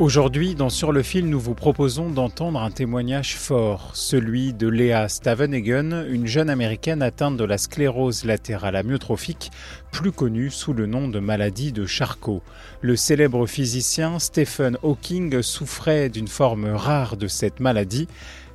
Aujourd'hui, dans Sur le fil, nous vous proposons d'entendre un témoignage fort, celui de Léa Stavenhagen, une jeune américaine atteinte de la sclérose latérale amyotrophique, plus connue sous le nom de maladie de Charcot. Le célèbre physicien Stephen Hawking souffrait d'une forme rare de cette maladie.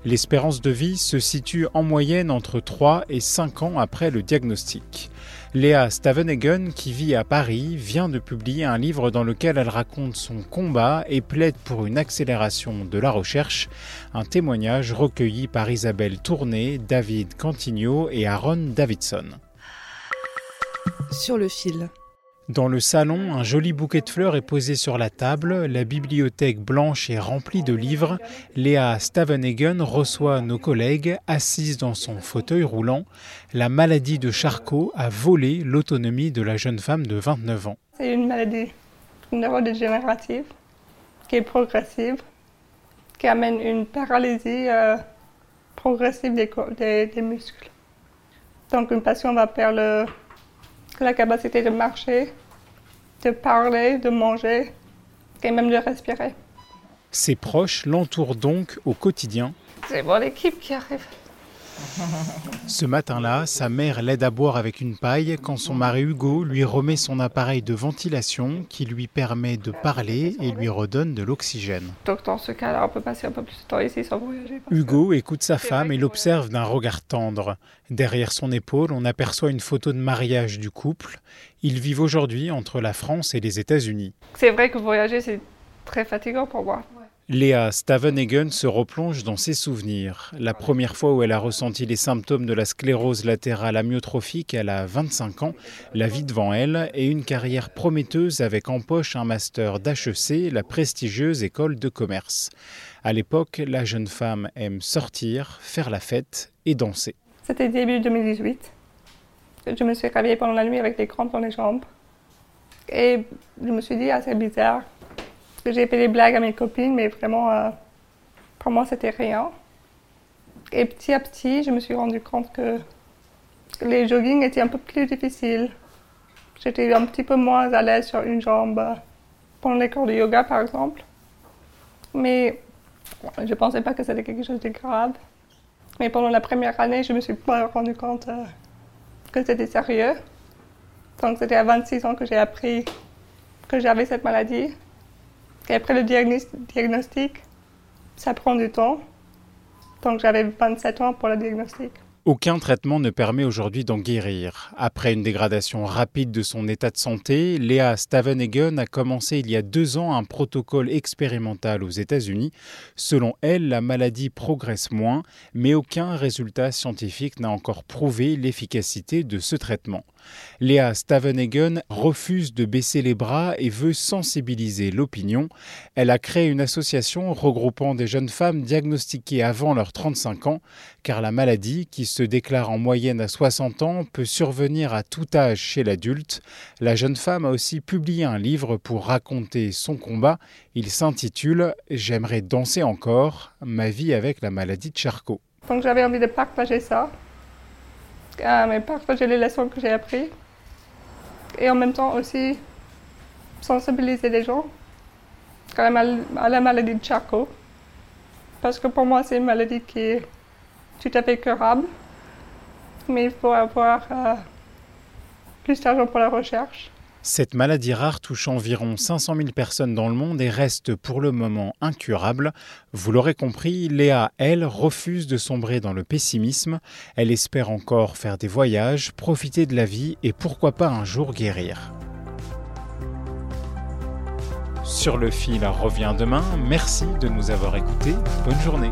L'espérance de vie se situe en moyenne entre 3 et 5 ans après le diagnostic. Léa Stavenhagen, qui vit à Paris, vient de publier un livre dans lequel elle raconte son combat et plaide pour une accélération de la recherche, un témoignage recueilli par Isabelle Tourné, David Cantigno et Aaron Davidson. Sur le fil. Dans le salon, un joli bouquet de fleurs est posé sur la table, la bibliothèque blanche est remplie de livres, Léa Stavenhagen reçoit nos collègues, assise dans son fauteuil roulant. La maladie de Charcot a volé l'autonomie de la jeune femme de 29 ans. C'est une maladie neurodégénérative qui est progressive, qui amène une paralysie euh, progressive des, des- muscles. Donc une patient va perdre la capacité de marcher, de parler, de manger et même de respirer. Ses proches l'entourent donc au quotidien. C'est mon équipe qui arrive. Ce matin-là, sa mère l'aide à boire avec une paille quand son mari Hugo lui remet son appareil de ventilation qui lui permet de parler et lui redonne de l'oxygène. Donc dans ce cas-là, on peut passer un peu plus de temps ici sans voyager. Hugo écoute sa femme et l'observe d'un regard tendre. Derrière son épaule, on aperçoit une photo de mariage du couple. Ils vivent aujourd'hui entre la France et les États-Unis. C'est vrai que voyager, c'est très fatigant pour moi. Léa Stavenhagen se replonge dans ses souvenirs. La première fois où elle a ressenti les symptômes de la sclérose latérale amyotrophique, elle a 25 ans, la vie devant elle et une carrière prometteuse avec en poche un master d'HEC, la prestigieuse école de commerce. À l'époque, la jeune femme aime sortir, faire la fête et danser. C'était début 2018. Je me suis réveillée pendant la nuit avec des crampes dans les jambes. Et je me suis dit, ah, c'est bizarre. Que j'ai fait des blagues à mes copines, mais vraiment, euh, pour moi, c'était rien. Et petit à petit, je me suis rendu compte que les joggings étaient un peu plus difficiles. J'étais un petit peu moins à l'aise sur une jambe pendant les cours de yoga, par exemple. Mais je ne pensais pas que c'était quelque chose de grave. Mais pendant la première année, je me suis pas rendu compte euh, que c'était sérieux. Donc c'était à 26 ans que j'ai appris que j'avais cette maladie. Et après le diagnos- diagnostic, ça prend du temps. Donc j'avais 27 ans pour le diagnostic. Aucun traitement ne permet aujourd'hui d'en guérir. Après une dégradation rapide de son état de santé, Léa Stavenhagen a commencé il y a deux ans un protocole expérimental aux États-Unis. Selon elle, la maladie progresse moins, mais aucun résultat scientifique n'a encore prouvé l'efficacité de ce traitement. Léa Stavenhagen refuse de baisser les bras et veut sensibiliser l'opinion. Elle a créé une association regroupant des jeunes femmes diagnostiquées avant leurs 35 ans, car la maladie, qui se déclare en moyenne à 60 ans, peut survenir à tout âge chez l'adulte. La jeune femme a aussi publié un livre pour raconter son combat. Il s'intitule J'aimerais danser encore, ma vie avec la maladie de Charcot. Donc j'avais envie de partager ça, euh, mais partager les leçons que j'ai apprises. Et en même temps aussi sensibiliser les gens à la, mal- à la maladie de Charcot. Parce que pour moi, c'est une maladie qui est tout à fait curable. Mais il faut avoir euh, plus d'argent pour la recherche. Cette maladie rare touche environ 500 000 personnes dans le monde et reste pour le moment incurable. Vous l'aurez compris, Léa, elle, refuse de sombrer dans le pessimisme. Elle espère encore faire des voyages, profiter de la vie et pourquoi pas un jour guérir. Sur le fil revient demain. Merci de nous avoir écoutés. Bonne journée.